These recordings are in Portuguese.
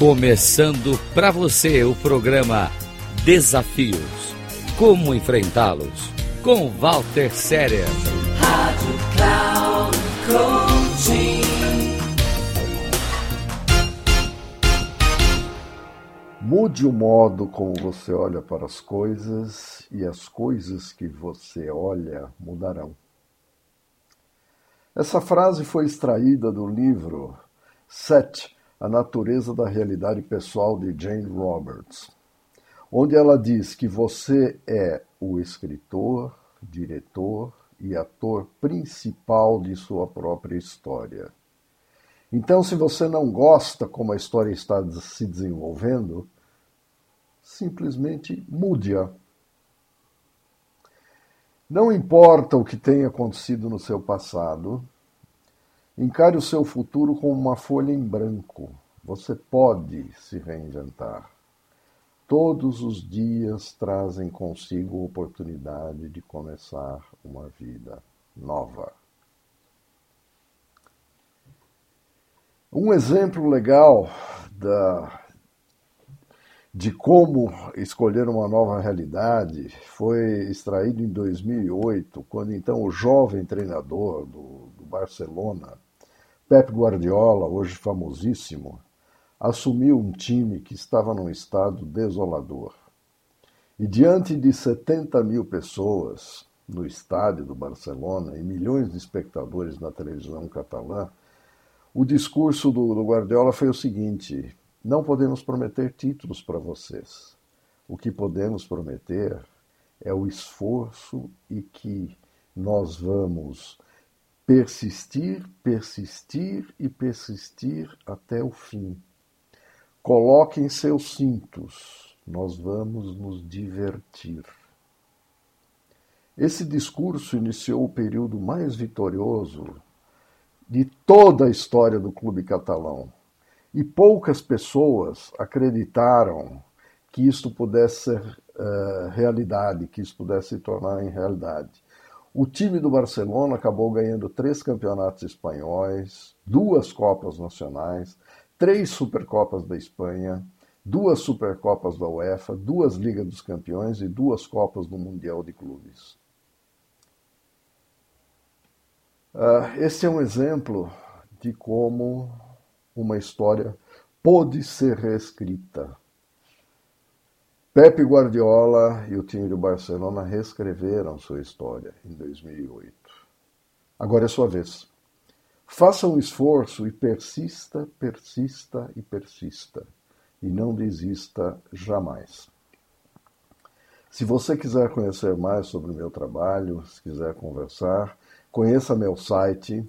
Começando para você o programa Desafios. Como enfrentá-los? Com Walter Séria. Rádio Cloud Coaching. Mude o modo como você olha para as coisas e as coisas que você olha mudarão. Essa frase foi extraída do livro Set a natureza da realidade pessoal de Jane Roberts, onde ela diz que você é o escritor, diretor e ator principal de sua própria história. Então, se você não gosta como a história está se desenvolvendo, simplesmente mude-a. Não importa o que tenha acontecido no seu passado, Encare o seu futuro como uma folha em branco. Você pode se reinventar. Todos os dias trazem consigo a oportunidade de começar uma vida nova. Um exemplo legal da, de como escolher uma nova realidade foi extraído em 2008, quando então o jovem treinador do, do Barcelona, Pep Guardiola, hoje famosíssimo, assumiu um time que estava num estado desolador. E diante de 70 mil pessoas no estádio do Barcelona e milhões de espectadores na televisão catalã, o discurso do, do Guardiola foi o seguinte: não podemos prometer títulos para vocês. O que podemos prometer é o esforço e que nós vamos persistir, persistir e persistir até o fim. Coloquem seus cintos, nós vamos nos divertir. Esse discurso iniciou o período mais vitorioso de toda a história do clube catalão. E poucas pessoas acreditaram que isto pudesse ser uh, realidade, que isso pudesse se tornar em realidade. O time do Barcelona acabou ganhando três campeonatos espanhóis, duas Copas Nacionais, três Supercopas da Espanha, duas Supercopas da UEFA, duas Ligas dos Campeões e duas Copas do Mundial de Clubes. Uh, esse é um exemplo de como uma história pode ser reescrita Pepe Guardiola e o time do Barcelona reescreveram sua história em 2008. Agora é sua vez. Faça um esforço e persista, persista e persista. E não desista jamais. Se você quiser conhecer mais sobre o meu trabalho, se quiser conversar, conheça meu site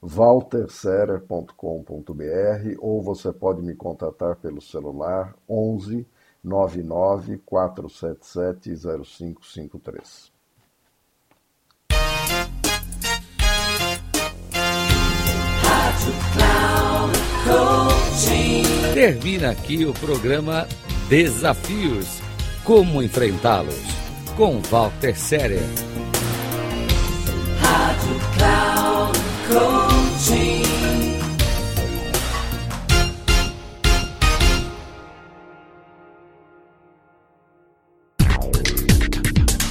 walterserer.com.br ou você pode me contatar pelo celular 11 994770553. Termina aqui o programa Desafios. Como enfrentá-los? Com Walter Séria. Rádio Cloud Coaching.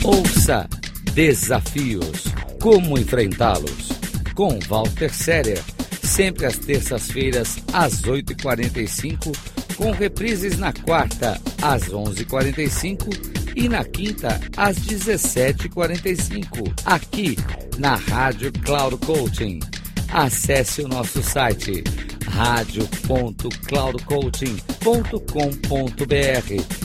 Ouça Desafios. Como enfrentá-los? Com Walter Séria. Sempre às terças-feiras, às 8h45, com reprises na quarta, às 11h45 e na quinta, às 17h45, aqui na Rádio Cloud Coaching. Acesse o nosso site radio.cloudcoaching.com.br